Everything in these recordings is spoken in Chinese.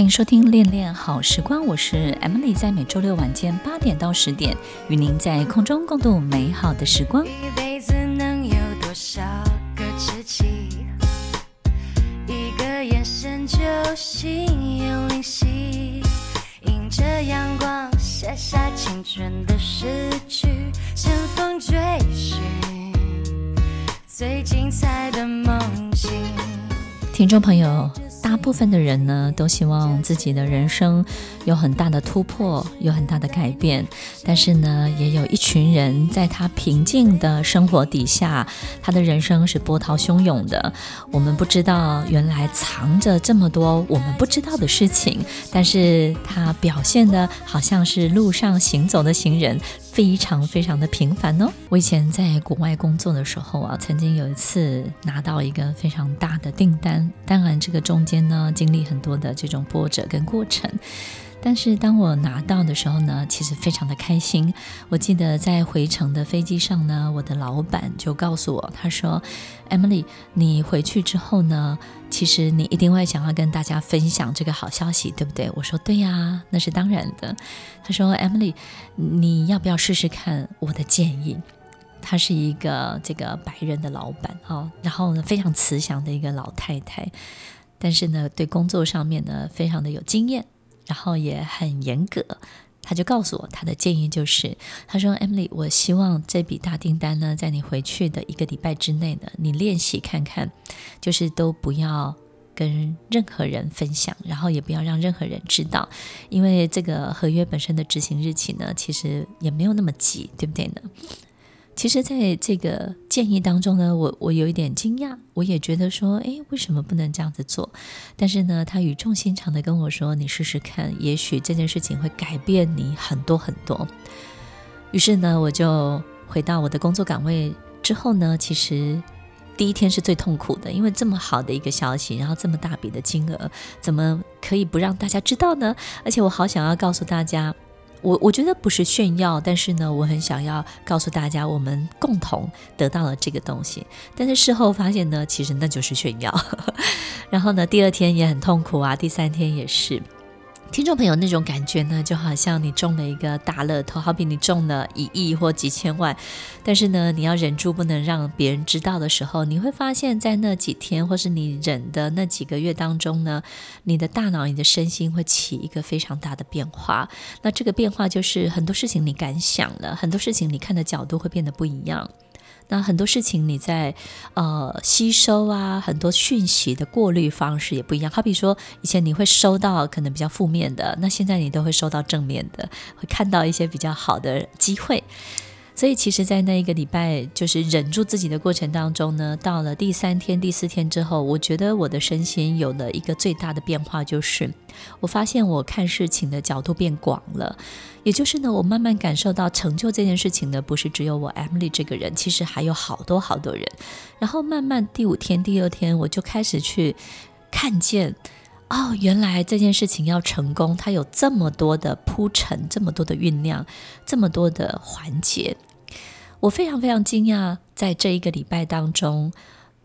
欢迎收听《恋恋好时光》，我是 Emily，在每周六晚间八点到十点，与您在空中共度美好的时光。一辈子能有多少个知己？一个眼神就心有灵犀，迎着阳光写下青春的诗句，乘风追寻最精彩的梦境。听众朋友。部分的人呢，都希望自己的人生有很大的突破，有很大的改变。但是呢，也有一群人在他平静的生活底下，他的人生是波涛汹涌的。我们不知道，原来藏着这么多我们不知道的事情，但是他表现的好像是路上行走的行人。非常非常的平凡哦。我以前在国外工作的时候啊，曾经有一次拿到一个非常大的订单。当然，这个中间呢，经历很多的这种波折跟过程。但是当我拿到的时候呢，其实非常的开心。我记得在回程的飞机上呢，我的老板就告诉我，他说：“Emily，你回去之后呢，其实你一定会想要跟大家分享这个好消息，对不对？”我说：“对呀，那是当然的。”他说：“Emily，你要不要试试看我的建议？”他是一个这个白人的老板哦，然后呢，非常慈祥的一个老太太，但是呢，对工作上面呢，非常的有经验。然后也很严格，他就告诉我他的建议就是，他说：“Emily，我希望这笔大订单呢，在你回去的一个礼拜之内呢，你练习看看，就是都不要跟任何人分享，然后也不要让任何人知道，因为这个合约本身的执行日期呢，其实也没有那么急，对不对呢？”其实，在这个建议当中呢，我我有一点惊讶，我也觉得说，哎，为什么不能这样子做？但是呢，他语重心长地跟我说：“你试试看，也许这件事情会改变你很多很多。”于是呢，我就回到我的工作岗位之后呢，其实第一天是最痛苦的，因为这么好的一个消息，然后这么大笔的金额，怎么可以不让大家知道呢？而且我好想要告诉大家。我我觉得不是炫耀，但是呢，我很想要告诉大家，我们共同得到了这个东西。但是事后发现呢，其实那就是炫耀。然后呢，第二天也很痛苦啊，第三天也是。听众朋友，那种感觉呢，就好像你中了一个大乐透，好比你中了一亿或几千万，但是呢，你要忍住不能让别人知道的时候，你会发现在那几天或是你忍的那几个月当中呢，你的大脑、你的身心会起一个非常大的变化。那这个变化就是很多事情你敢想了，很多事情你看的角度会变得不一样。那很多事情你在呃吸收啊，很多讯息的过滤方式也不一样。好比说，以前你会收到可能比较负面的，那现在你都会收到正面的，会看到一些比较好的机会。所以，其实，在那一个礼拜，就是忍住自己的过程当中呢，到了第三天、第四天之后，我觉得我的身心有了一个最大的变化，就是我发现我看事情的角度变广了。也就是呢，我慢慢感受到成就这件事情呢，不是只有我 Emily 这个人，其实还有好多好多人。然后慢慢第五天、第六天，我就开始去看见。哦，原来这件事情要成功，它有这么多的铺陈，这么多的酝酿，这么多的环节。我非常非常惊讶，在这一个礼拜当中，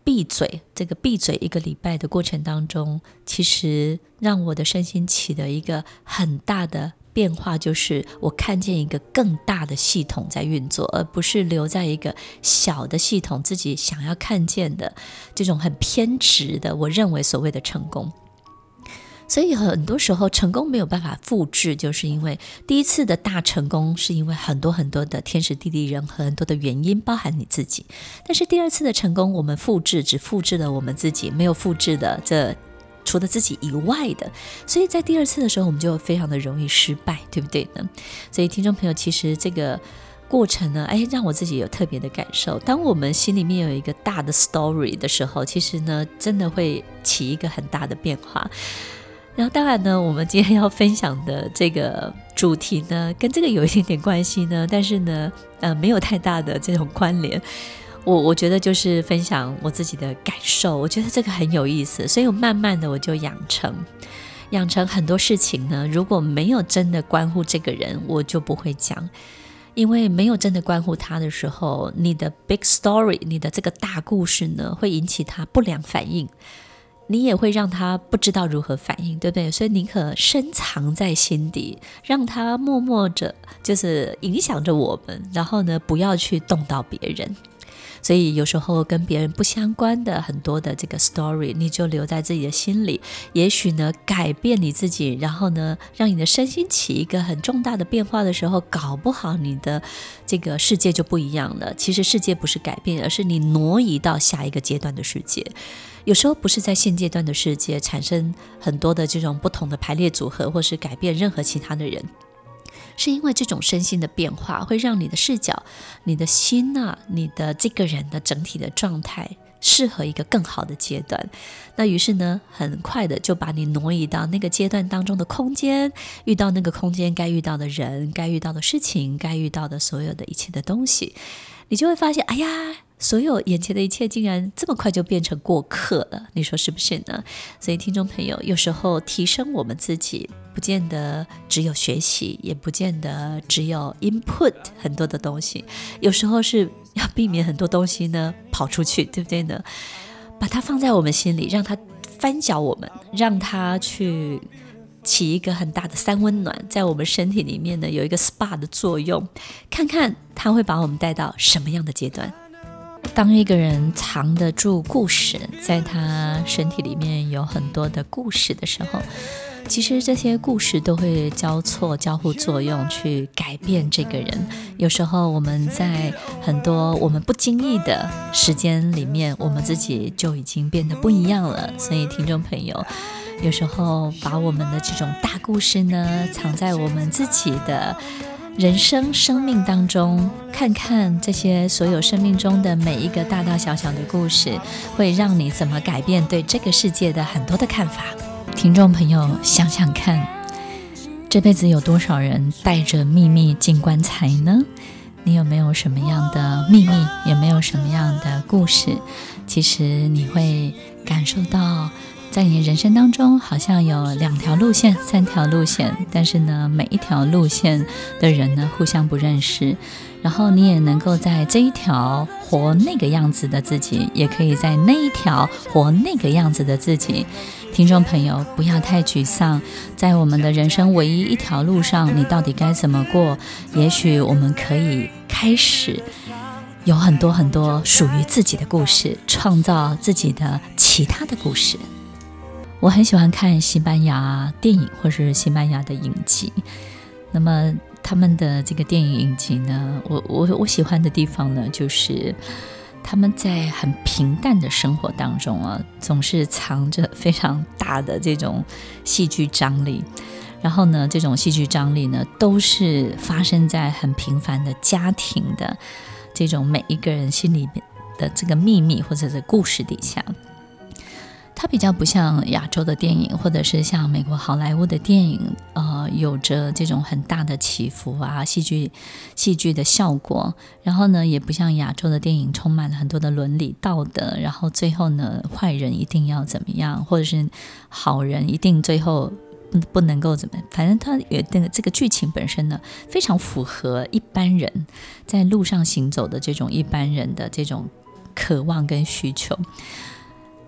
闭嘴这个闭嘴一个礼拜的过程当中，其实让我的身心起了一个很大的变化，就是我看见一个更大的系统在运作，而不是留在一个小的系统自己想要看见的这种很偏执的，我认为所谓的成功。所以很多时候成功没有办法复制，就是因为第一次的大成功是因为很多很多的天时地利人和很多的原因，包含你自己。但是第二次的成功，我们复制只复制了我们自己，没有复制的这除了自己以外的。所以在第二次的时候，我们就非常的容易失败，对不对呢？所以听众朋友，其实这个过程呢，哎，让我自己有特别的感受。当我们心里面有一个大的 story 的时候，其实呢，真的会起一个很大的变化。然后当然呢，我们今天要分享的这个主题呢，跟这个有一点点关系呢，但是呢，呃，没有太大的这种关联。我我觉得就是分享我自己的感受，我觉得这个很有意思，所以我慢慢的我就养成，养成很多事情呢，如果没有真的关乎这个人，我就不会讲，因为没有真的关乎他的时候，你的 big story，你的这个大故事呢，会引起他不良反应。你也会让他不知道如何反应，对不对？所以宁可深藏在心底，让他默默着，就是影响着我们，然后呢，不要去动到别人。所以有时候跟别人不相关的很多的这个 story，你就留在自己的心里，也许呢，改变你自己，然后呢，让你的身心起一个很重大的变化的时候，搞不好你的这个世界就不一样了。其实世界不是改变，而是你挪移到下一个阶段的世界。有时候不是在现阶段的世界产生很多的这种不同的排列组合，或是改变任何其他的人。是因为这种身心的变化，会让你的视角、你的心呐、啊、你的这个人的整体的状态，适合一个更好的阶段。那于是呢，很快的就把你挪移到那个阶段当中的空间，遇到那个空间该遇到的人、该遇到的事情、该遇到的所有的一切的东西，你就会发现，哎呀。所有眼前的一切竟然这么快就变成过客了，你说是不是呢？所以听众朋友，有时候提升我们自己，不见得只有学习，也不见得只有 input 很多的东西，有时候是要避免很多东西呢跑出去，对不对呢？把它放在我们心里，让它翻搅我们，让它去起一个很大的三温暖，在我们身体里面呢有一个 SPA 的作用，看看它会把我们带到什么样的阶段。当一个人藏得住故事，在他身体里面有很多的故事的时候，其实这些故事都会交错、交互作用，去改变这个人。有时候我们在很多我们不经意的时间里面，我们自己就已经变得不一样了。所以，听众朋友，有时候把我们的这种大故事呢，藏在我们自己的。人生生命当中，看看这些所有生命中的每一个大大小小的故事，会让你怎么改变对这个世界的很多的看法。听众朋友，想想看，这辈子有多少人带着秘密进棺材呢？你有没有什么样的秘密？有没有什么样的故事？其实你会感受到。在你人生当中，好像有两条路线、三条路线，但是呢，每一条路线的人呢，互相不认识。然后你也能够在这一条活那个样子的自己，也可以在那一条活那个样子的自己。听众朋友，不要太沮丧，在我们的人生唯一一条路上，你到底该怎么过？也许我们可以开始有很多很多属于自己的故事，创造自己的其他的故事。我很喜欢看西班牙电影或是西班牙的影集，那么他们的这个电影影集呢，我我我喜欢的地方呢，就是他们在很平淡的生活当中啊，总是藏着非常大的这种戏剧张力，然后呢，这种戏剧张力呢，都是发生在很平凡的家庭的这种每一个人心里面的这个秘密或者是故事底下。它比较不像亚洲的电影，或者是像美国好莱坞的电影，呃，有着这种很大的起伏啊，戏剧戏剧的效果。然后呢，也不像亚洲的电影，充满了很多的伦理道德。然后最后呢，坏人一定要怎么样，或者是好人一定最后不能够怎么样。反正它也那个这个剧情本身呢，非常符合一般人在路上行走的这种一般人的这种渴望跟需求。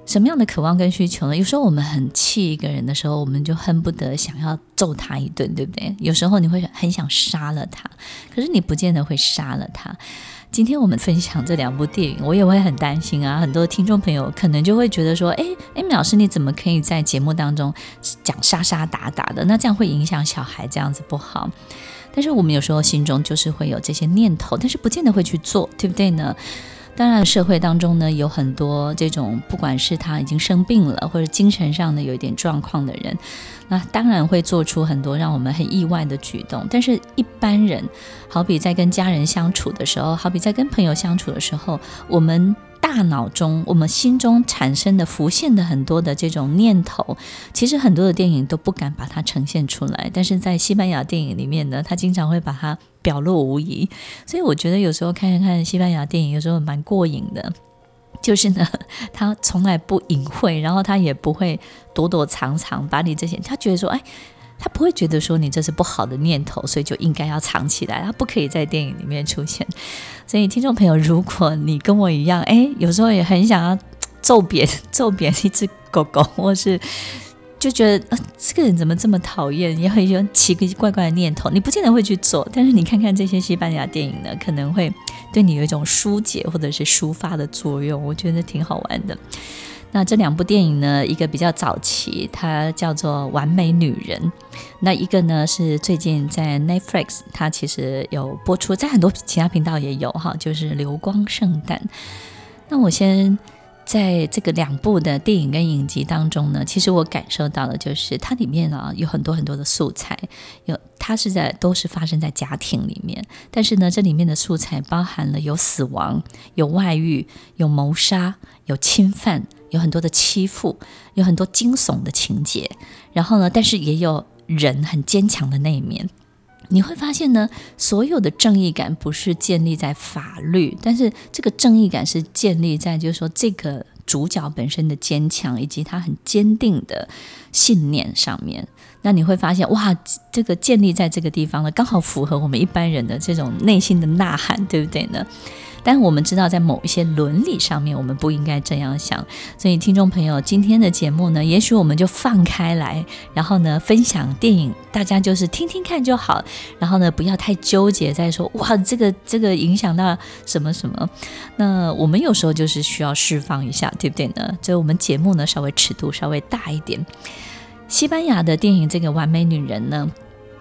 什么样的渴望跟需求呢？有时候我们很气一个人的时候，我们就恨不得想要揍他一顿，对不对？有时候你会很想杀了他，可是你不见得会杀了他。今天我们分享这两部电影，我也会很担心啊。很多听众朋友可能就会觉得说：“哎，艾米老师，你怎么可以在节目当中讲杀杀打打的？那这样会影响小孩，这样子不好。”但是我们有时候心中就是会有这些念头，但是不见得会去做，对不对呢？当然，社会当中呢，有很多这种，不管是他已经生病了，或者精神上的有一点状况的人，那当然会做出很多让我们很意外的举动。但是，一般人，好比在跟家人相处的时候，好比在跟朋友相处的时候，我们。大脑中，我们心中产生的、浮现的很多的这种念头，其实很多的电影都不敢把它呈现出来。但是在西班牙电影里面呢，他经常会把它表露无遗。所以我觉得有时候看一看西班牙电影，有时候蛮过瘾的。就是呢，他从来不隐晦，然后他也不会躲躲藏藏，把你这些，他觉得说，哎。他不会觉得说你这是不好的念头，所以就应该要藏起来，他不可以在电影里面出现。所以听众朋友，如果你跟我一样，哎，有时候也很想要揍扁 揍扁一只狗狗，或是就觉得啊，这个人怎么这么讨厌，也会有奇奇怪怪的念头。你不见得会去做，但是你看看这些西班牙电影呢，可能会对你有一种疏解或者是抒发的作用，我觉得挺好玩的。那这两部电影呢，一个比较早期，它叫做《完美女人》；那一个呢是最近在 Netflix，它其实有播出，在很多其他频道也有哈，就是《流光圣诞》。那我先在这个两部的电影跟影集当中呢，其实我感受到的就是它里面啊有很多很多的素材，有它是在都是发生在家庭里面，但是呢，这里面的素材包含了有死亡、有外遇、有谋杀、有侵犯。有很多的欺负，有很多惊悚的情节，然后呢，但是也有人很坚强的那一面。你会发现呢，所有的正义感不是建立在法律，但是这个正义感是建立在就是说这个主角本身的坚强以及他很坚定的信念上面。那你会发现，哇，这个建立在这个地方呢，刚好符合我们一般人的这种内心的呐喊，对不对呢？但我们知道，在某一些伦理上面，我们不应该这样想。所以，听众朋友，今天的节目呢，也许我们就放开来，然后呢，分享电影，大家就是听听看就好。然后呢，不要太纠结在说，哇，这个这个影响到什么什么。那我们有时候就是需要释放一下，对不对呢？就我们节目呢，稍微尺度稍微大一点。西班牙的电影这个《完美女人》呢，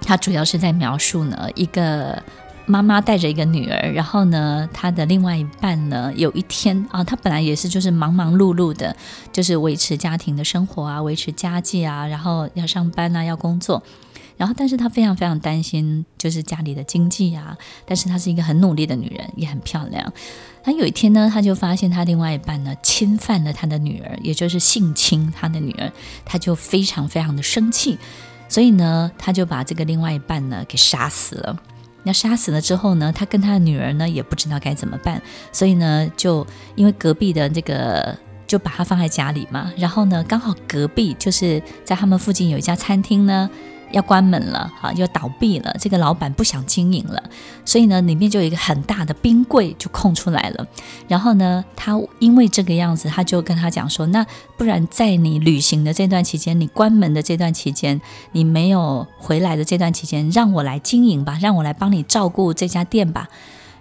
它主要是在描述呢一个。妈妈带着一个女儿，然后呢，她的另外一半呢，有一天啊，她本来也是就是忙忙碌碌的，就是维持家庭的生活啊，维持家计啊，然后要上班啊，要工作，然后但是她非常非常担心，就是家里的经济啊，但是她是一个很努力的女人，也很漂亮。她有一天呢，她就发现她另外一半呢侵犯了她的女儿，也就是性侵她的女儿，她就非常非常的生气，所以呢，她就把这个另外一半呢给杀死了。那杀死了之后呢，他跟他的女儿呢也不知道该怎么办，所以呢，就因为隔壁的这个就把他放在家里嘛，然后呢，刚好隔壁就是在他们附近有一家餐厅呢。要关门了，哈，要倒闭了。这个老板不想经营了，所以呢，里面就有一个很大的冰柜就空出来了。然后呢，他因为这个样子，他就跟他讲说：“那不然在你旅行的这段期间，你关门的这段期间，你没有回来的这段期间，让我来经营吧，让我来帮你照顾这家店吧。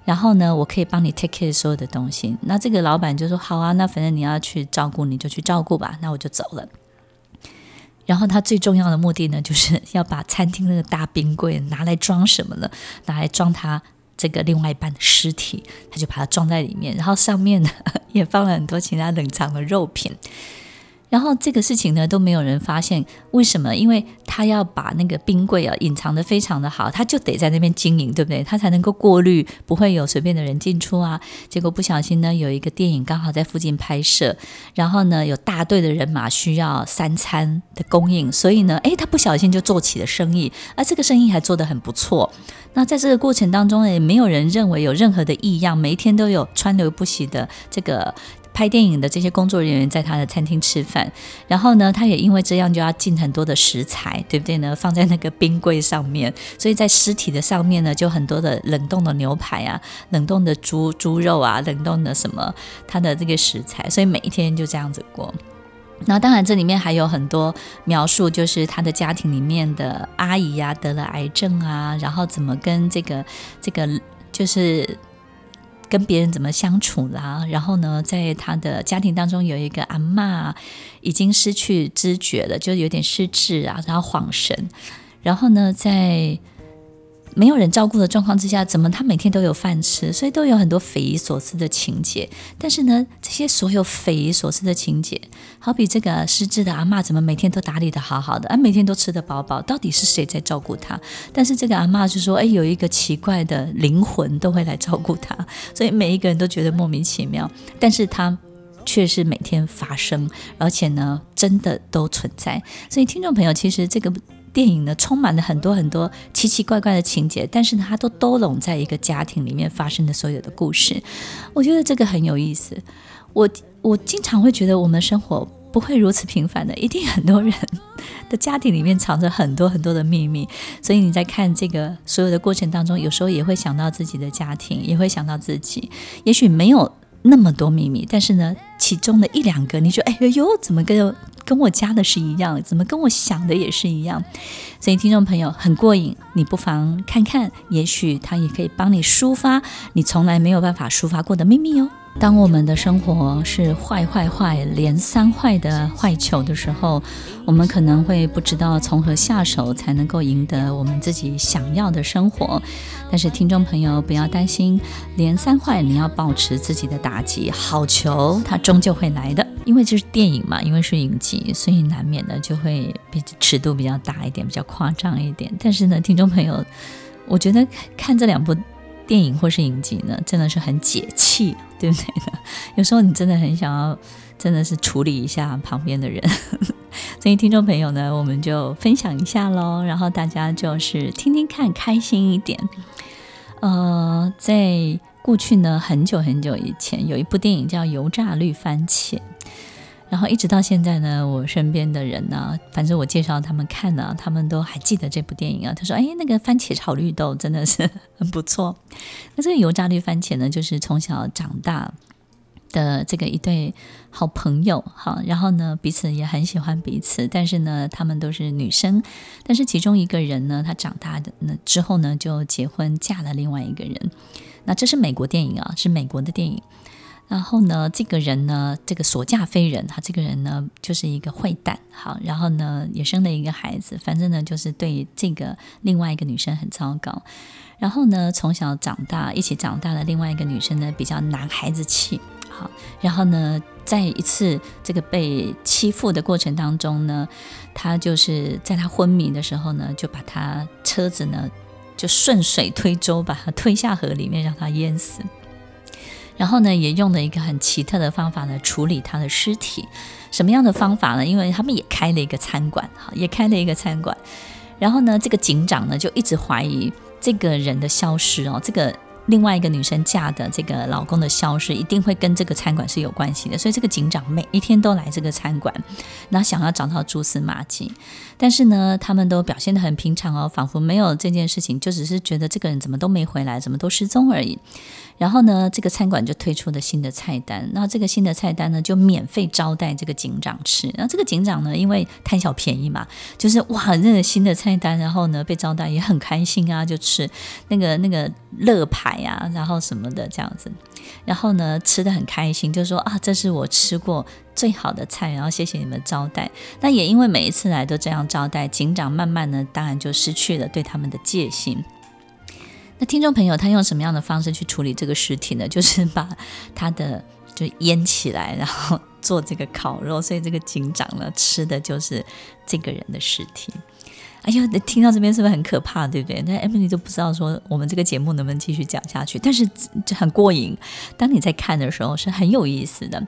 然后呢，我可以帮你 take care 所有的东西。”那这个老板就说：“好啊，那反正你要去照顾，你就去照顾吧。那我就走了。”然后他最重要的目的呢，就是要把餐厅那个大冰柜拿来装什么呢？拿来装他这个另外一半的尸体，他就把它装在里面，然后上面呢 也放了很多其他冷藏的肉品。然后这个事情呢都没有人发现，为什么？因为他要把那个冰柜啊隐藏得非常的好，他就得在那边经营，对不对？他才能够过滤，不会有随便的人进出啊。结果不小心呢，有一个电影刚好在附近拍摄，然后呢有大队的人马需要三餐的供应，所以呢，诶，他不小心就做起了生意，而这个生意还做得很不错。那在这个过程当中也没有人认为有任何的异样，每一天都有川流不息的这个。拍电影的这些工作人员在他的餐厅吃饭，然后呢，他也因为这样就要进很多的食材，对不对呢？放在那个冰柜上面，所以在尸体的上面呢，就很多的冷冻的牛排啊，冷冻的猪猪肉啊，冷冻的什么，他的这个食材，所以每一天就这样子过。那当然，这里面还有很多描述，就是他的家庭里面的阿姨呀、啊、得了癌症啊，然后怎么跟这个这个就是。跟别人怎么相处啦？然后呢，在他的家庭当中有一个阿嬷已经失去知觉了，就有点失智啊，然后恍神。然后呢，在没有人照顾的状况之下，怎么他每天都有饭吃？所以都有很多匪夷所思的情节。但是呢，这些所有匪夷所思的情节，好比这个失智的阿嬷，怎么每天都打理得好好的，啊，每天都吃得饱饱，到底是谁在照顾他？但是这个阿嬷就说，哎，有一个奇怪的灵魂都会来照顾他，所以每一个人都觉得莫名其妙。但是他却是每天发生，而且呢，真的都存在。所以听众朋友，其实这个。电影呢，充满了很多很多奇奇怪怪的情节，但是呢，它都兜拢在一个家庭里面发生的所有的故事。我觉得这个很有意思。我我经常会觉得，我们生活不会如此平凡的，一定很多人的家庭里面藏着很多很多的秘密。所以你在看这个所有的过程当中，有时候也会想到自己的家庭，也会想到自己。也许没有那么多秘密，但是呢，其中的一两个，你说，哎呦，怎么跟跟我家的是一样？怎么跟我想的也是一样？所以听众朋友很过瘾，你不妨看看，也许他也可以帮你抒发你从来没有办法抒发过的秘密哦。当我们的生活是坏坏坏连三坏的坏球的时候，我们可能会不知道从何下手才能够赢得我们自己想要的生活。但是听众朋友不要担心，连三坏你要保持自己的打击，好球它终究会来的。因为这是电影嘛，因为是影集，所以难免的就会比尺度比较大一点，比较夸张一点。但是呢，听众朋友，我觉得看这两部。电影或是影集呢，真的是很解气，对不对？有时候你真的很想要，真的是处理一下旁边的人。所以听众朋友呢，我们就分享一下喽，然后大家就是听听看，开心一点。呃，在过去呢，很久很久以前，有一部电影叫《油炸绿番茄》。然后一直到现在呢，我身边的人呢，反正我介绍他们看呢，他们都还记得这部电影啊。他说：“哎，那个番茄炒绿豆真的是很不错。”那这个油炸绿番茄呢，就是从小长大的这个一对好朋友，哈，然后呢，彼此也很喜欢彼此，但是呢，他们都是女生，但是其中一个人呢，他长大的那之后呢，就结婚嫁了另外一个人。那这是美国电影啊，是美国的电影。然后呢，这个人呢，这个所嫁非人，他这个人呢，就是一个坏蛋。好，然后呢，也生了一个孩子，反正呢，就是对这个另外一个女生很糟糕。然后呢，从小长大一起长大的另外一个女生呢，比较男孩子气。好，然后呢，在一次这个被欺负的过程当中呢，他就是在他昏迷的时候呢，就把他车子呢，就顺水推舟，把他推下河里面，让他淹死。然后呢，也用了一个很奇特的方法呢，处理他的尸体。什么样的方法呢？因为他们也开了一个餐馆，哈，也开了一个餐馆。然后呢，这个警长呢就一直怀疑这个人的消失哦，这个另外一个女生嫁的这个老公的消失，一定会跟这个餐馆是有关系的。所以这个警长每一天都来这个餐馆，然后想要找到蛛丝马迹。但是呢，他们都表现得很平常哦，仿佛没有这件事情，就只是觉得这个人怎么都没回来，怎么都失踪而已。然后呢，这个餐馆就推出了新的菜单。那这个新的菜单呢，就免费招待这个警长吃。那这个警长呢，因为贪小便宜嘛，就是哇，那个新的菜单，然后呢被招待也很开心啊，就吃那个那个乐牌呀，然后什么的这样子。然后呢，吃得很开心，就说啊，这是我吃过最好的菜，然后谢谢你们招待。那也因为每一次来都这样招待，警长慢慢呢，当然就失去了对他们的戒心。那听众朋友，他用什么样的方式去处理这个尸体呢？就是把他的就腌起来，然后做这个烤肉，所以这个警长呢，吃的就是这个人的尸体。哎呀，听到这边是不是很可怕，对不对？那 Emily 都不知道说我们这个节目能不能继续讲下去，但是这很过瘾。当你在看的时候是很有意思的。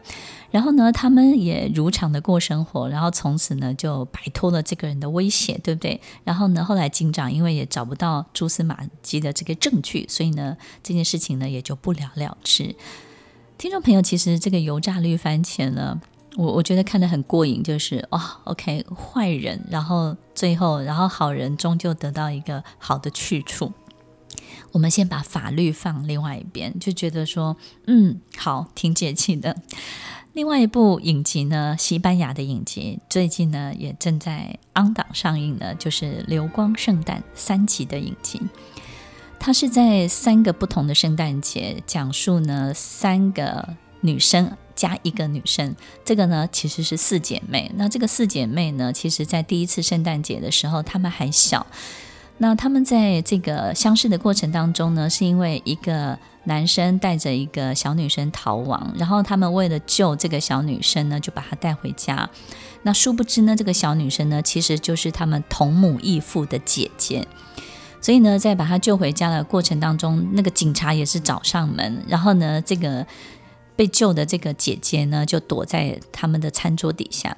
然后呢，他们也如常的过生活，然后从此呢就摆脱了这个人的威胁，对不对？然后呢，后来警长因为也找不到蛛丝马迹的这个证据，所以呢这件事情呢也就不了了之。听众朋友，其实这个油炸绿番茄呢。我我觉得看得很过瘾，就是哦，OK，坏人，然后最后，然后好人终究得到一个好的去处。我们先把法律放另外一边，就觉得说，嗯，好，挺解气的。另外一部影集呢，西班牙的影集，最近呢也正在 on 档上映呢，就是《流光圣诞》三集的影集。它是在三个不同的圣诞节，讲述呢三个女生。加一个女生，这个呢其实是四姐妹。那这个四姐妹呢，其实在第一次圣诞节的时候，她们还小。那她们在这个相识的过程当中呢，是因为一个男生带着一个小女生逃亡，然后他们为了救这个小女生呢，就把她带回家。那殊不知呢，这个小女生呢，其实就是他们同母异父的姐姐。所以呢，在把她救回家的过程当中，那个警察也是找上门，然后呢，这个。被救的这个姐姐呢，就躲在他们的餐桌底下。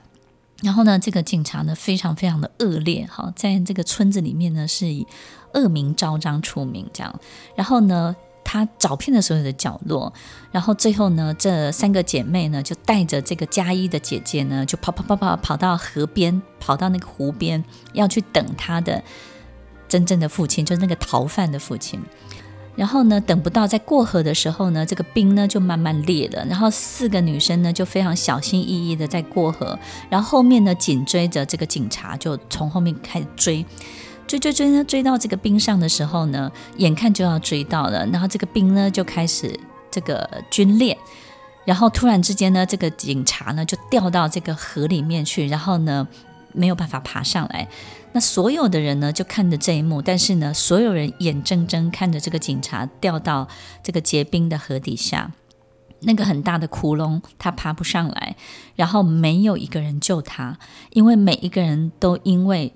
然后呢，这个警察呢，非常非常的恶劣，哈，在这个村子里面呢，是以恶名昭彰出名，这样。然后呢，他找遍了所有的角落，然后最后呢，这三个姐妹呢，就带着这个加一的姐姐呢，就跑跑跑跑跑到河边，跑到那个湖边，要去等他的真正的父亲，就是那个逃犯的父亲。然后呢，等不到在过河的时候呢，这个冰呢就慢慢裂了。然后四个女生呢就非常小心翼翼的在过河，然后后面呢紧追着这个警察，就从后面开始追，追追追呢，追到这个冰上的时候呢，眼看就要追到了，然后这个冰呢就开始这个皲裂，然后突然之间呢，这个警察呢就掉到这个河里面去，然后呢没有办法爬上来。那所有的人呢，就看着这一幕，但是呢，所有人眼睁睁看着这个警察掉到这个结冰的河底下，那个很大的窟窿，他爬不上来，然后没有一个人救他，因为每一个人都因为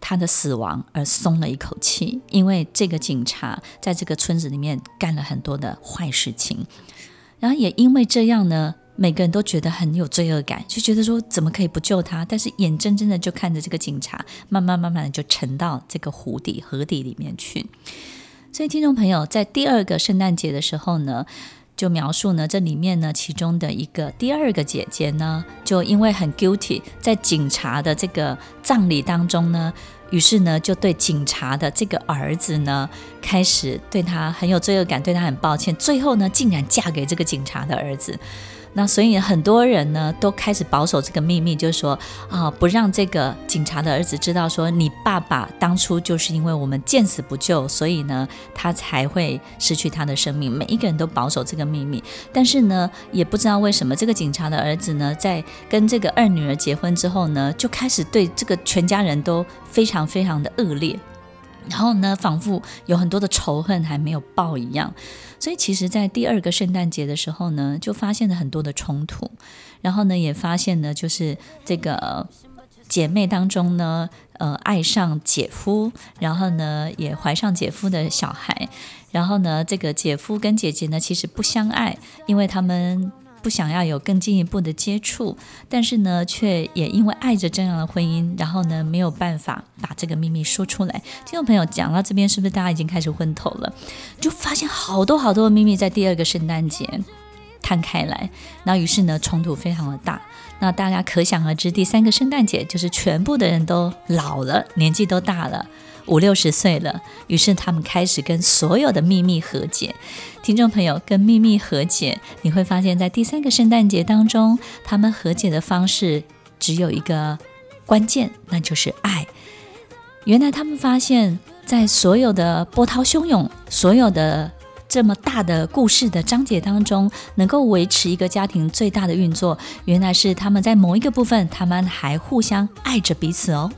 他的死亡而松了一口气，因为这个警察在这个村子里面干了很多的坏事情，然后也因为这样呢。每个人都觉得很有罪恶感，就觉得说怎么可以不救他？但是眼睁睁的就看着这个警察慢慢慢慢的就沉到这个湖底河底里面去。所以听众朋友，在第二个圣诞节的时候呢，就描述呢这里面呢其中的一个第二个姐姐呢，就因为很 guilty，在警察的这个葬礼当中呢，于是呢就对警察的这个儿子呢开始对他很有罪恶感，对他很抱歉，最后呢竟然嫁给这个警察的儿子。那所以很多人呢都开始保守这个秘密，就是说啊，不让这个警察的儿子知道，说你爸爸当初就是因为我们见死不救，所以呢他才会失去他的生命。每一个人都保守这个秘密，但是呢也不知道为什么这个警察的儿子呢在跟这个二女儿结婚之后呢，就开始对这个全家人都非常非常的恶劣。然后呢，仿佛有很多的仇恨还没有报一样，所以其实，在第二个圣诞节的时候呢，就发现了很多的冲突，然后呢，也发现呢，就是这个姐妹当中呢，呃，爱上姐夫，然后呢，也怀上姐夫的小孩，然后呢，这个姐夫跟姐姐呢，其实不相爱，因为他们。不想要有更进一步的接触，但是呢，却也因为爱着这样的婚姻，然后呢，没有办法把这个秘密说出来。听众朋友讲到这边，是不是大家已经开始昏头了？就发现好多好多的秘密在第二个圣诞节摊开来，那于是呢，冲突非常的大。那大家可想而知，第三个圣诞节就是全部的人都老了，年纪都大了。五六十岁了，于是他们开始跟所有的秘密和解。听众朋友，跟秘密和解，你会发现在第三个圣诞节当中，他们和解的方式只有一个关键，那就是爱。原来他们发现，在所有的波涛汹涌、所有的这么大的故事的章节当中，能够维持一个家庭最大的运作，原来是他们在某一个部分，他们还互相爱着彼此哦。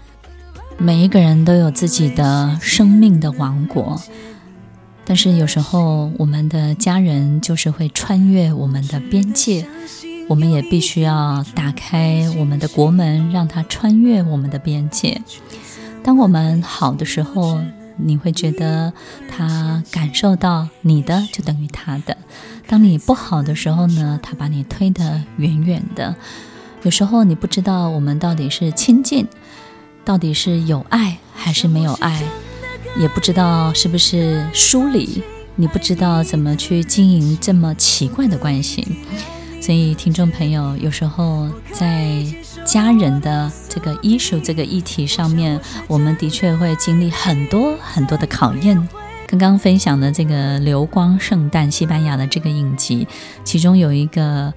每一个人都有自己的生命的王国，但是有时候我们的家人就是会穿越我们的边界，我们也必须要打开我们的国门，让他穿越我们的边界。当我们好的时候，你会觉得他感受到你的就等于他的；当你不好的时候呢，他把你推得远远的。有时候你不知道我们到底是亲近。到底是有爱还是没有爱，也不知道是不是疏离，你不知道怎么去经营这么奇怪的关系。所以，听众朋友，有时候在家人的这个 issue 这个议题上面，我们的确会经历很多很多的考验。刚刚分享的这个《流光圣诞》西班牙的这个影集，其中有一个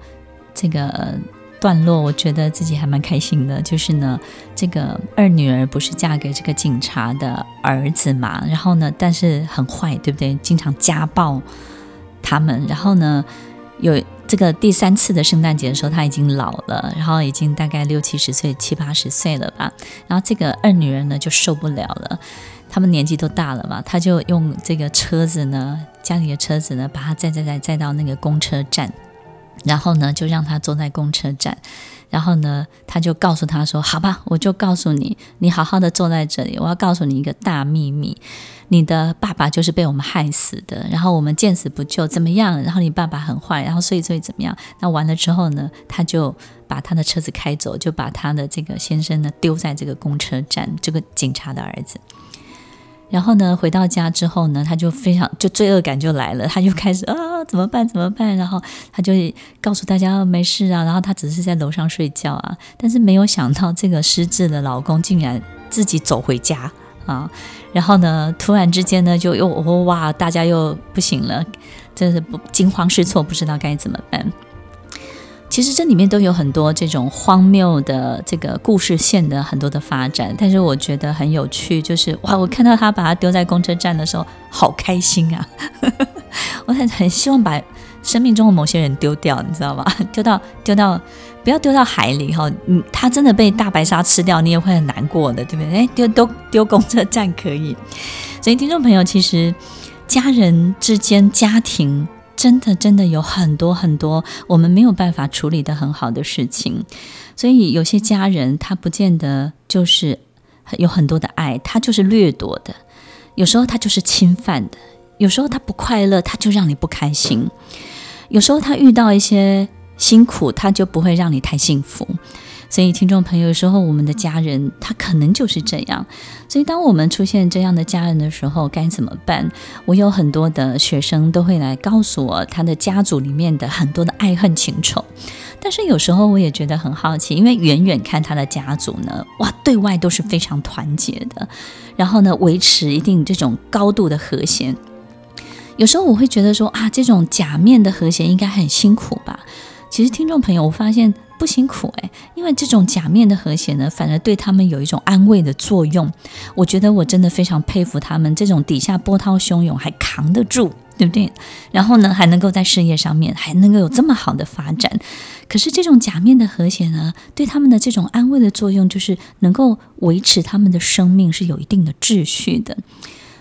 这个。段落，我觉得自己还蛮开心的，就是呢，这个二女儿不是嫁给这个警察的儿子嘛，然后呢，但是很坏，对不对？经常家暴他们，然后呢，有这个第三次的圣诞节的时候，他已经老了，然后已经大概六七十岁、七八十岁了吧，然后这个二女儿呢就受不了了，他们年纪都大了嘛，他就用这个车子呢，家里的车子呢，把他载载载载到那个公车站。然后呢，就让他坐在公车站，然后呢，他就告诉他说：“好吧，我就告诉你，你好好的坐在这里，我要告诉你一个大秘密，你的爸爸就是被我们害死的，然后我们见死不救，怎么样？然后你爸爸很坏，然后所以所以怎么样？那完了之后呢，他就把他的车子开走，就把他的这个先生呢丢在这个公车站，这个警察的儿子。”然后呢，回到家之后呢，他就非常就罪恶感就来了，他就开始啊，怎么办？怎么办？然后他就告诉大家没事啊，然后他只是在楼上睡觉啊，但是没有想到这个失智的老公竟然自己走回家啊，然后呢，突然之间呢，就又哇，大家又不行了，真是不惊慌失措，不知道该怎么办。其实这里面都有很多这种荒谬的这个故事线的很多的发展，但是我觉得很有趣，就是哇，我看到他把他丢在公车站的时候，好开心啊！我很很希望把生命中的某些人丢掉，你知道吗？丢到丢到，不要丢到海里哈，嗯，他真的被大白鲨吃掉，你也会很难过的，对不对？哎，丢都丢公车站可以，所以听众朋友，其实家人之间、家庭。真的，真的有很多很多我们没有办法处理得很好的事情，所以有些家人他不见得就是有很多的爱，他就是掠夺的，有时候他就是侵犯的，有时候他不快乐，他就让你不开心，有时候他遇到一些辛苦，他就不会让你太幸福。所以，听众朋友，有时候我们的家人他可能就是这样。所以，当我们出现这样的家人的时候，该怎么办？我有很多的学生都会来告诉我他的家族里面的很多的爱恨情仇。但是有时候我也觉得很好奇，因为远远看他的家族呢，哇，对外都是非常团结的，然后呢，维持一定这种高度的和谐。有时候我会觉得说啊，这种假面的和谐应该很辛苦吧？其实，听众朋友，我发现。不辛苦诶，因为这种假面的和谐呢，反而对他们有一种安慰的作用。我觉得我真的非常佩服他们，这种底下波涛汹涌还扛得住，对不对？然后呢，还能够在事业上面还能够有这么好的发展。可是这种假面的和谐呢，对他们的这种安慰的作用，就是能够维持他们的生命是有一定的秩序的。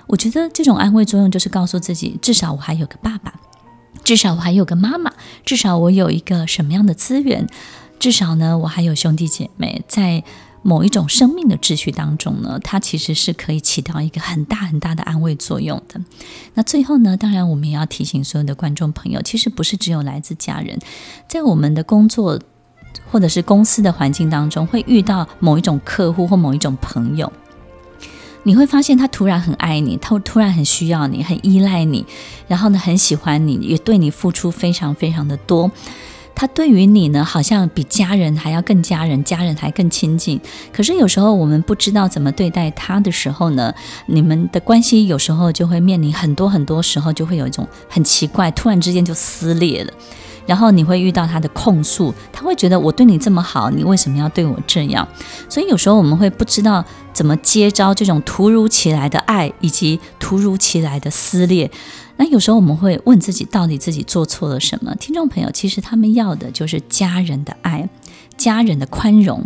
我觉得这种安慰作用，就是告诉自己，至少我还有个爸爸，至少我还有个妈妈，至少我有一个什么样的资源。至少呢，我还有兄弟姐妹，在某一种生命的秩序当中呢，它其实是可以起到一个很大很大的安慰作用的。那最后呢，当然我们也要提醒所有的观众朋友，其实不是只有来自家人，在我们的工作或者是公司的环境当中，会遇到某一种客户或某一种朋友，你会发现他突然很爱你，他突然很需要你，很依赖你，然后呢，很喜欢你，也对你付出非常非常的多。他对于你呢，好像比家人还要更家人，家人还更亲近。可是有时候我们不知道怎么对待他的时候呢，你们的关系有时候就会面临很多很多时候就会有一种很奇怪，突然之间就撕裂了。然后你会遇到他的控诉，他会觉得我对你这么好，你为什么要对我这样？所以有时候我们会不知道怎么接招这种突如其来的爱以及突如其来的撕裂。那有时候我们会问自己，到底自己做错了什么？听众朋友，其实他们要的就是家人的爱、家人的宽容、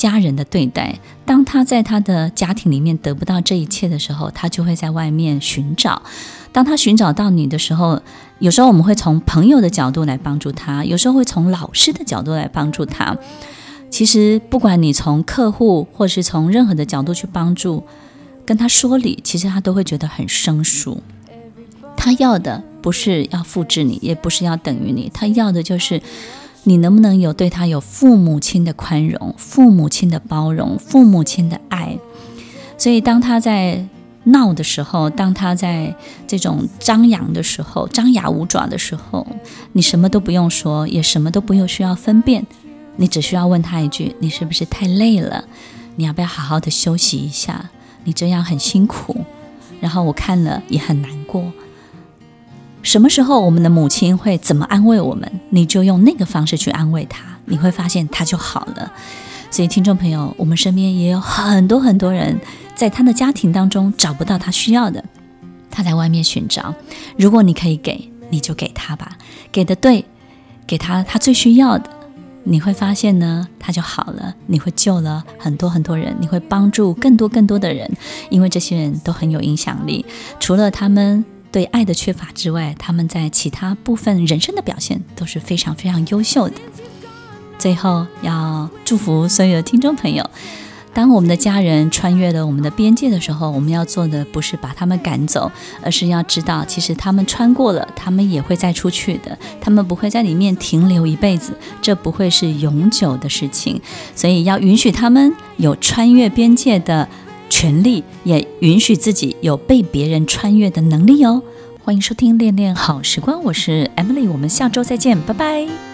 家人的对待。当他在他的家庭里面得不到这一切的时候，他就会在外面寻找。当他寻找到你的时候，有时候我们会从朋友的角度来帮助他，有时候会从老师的角度来帮助他。其实，不管你从客户或是从任何的角度去帮助，跟他说理，其实他都会觉得很生疏。他要的不是要复制你，也不是要等于你，他要的就是你能不能有对他有父母亲的宽容、父母亲的包容、父母亲的爱。所以，当他在闹的时候，当他在这种张扬的时候、张牙舞爪的时候，你什么都不用说，也什么都不用需要分辨，你只需要问他一句：“你是不是太累了？你要不要好好的休息一下？你这样很辛苦。”然后我看了也很难过。什么时候我们的母亲会怎么安慰我们，你就用那个方式去安慰她，你会发现她就好了。所以，听众朋友，我们身边也有很多很多人，在他的家庭当中找不到他需要的，他在外面寻找。如果你可以给，你就给他吧，给的对，给他他最需要的，你会发现呢，他就好了。你会救了很多很多人，你会帮助更多更多的人，因为这些人都很有影响力。除了他们。对爱的缺乏之外，他们在其他部分人生的表现都是非常非常优秀的。最后要祝福所有的听众朋友，当我们的家人穿越了我们的边界的时候，我们要做的不是把他们赶走，而是要知道，其实他们穿过了，他们也会再出去的，他们不会在里面停留一辈子，这不会是永久的事情。所以要允许他们有穿越边界的。权利也允许自己有被别人穿越的能力哦。欢迎收听《恋恋好时光》，我是 Emily，我们下周再见，拜拜。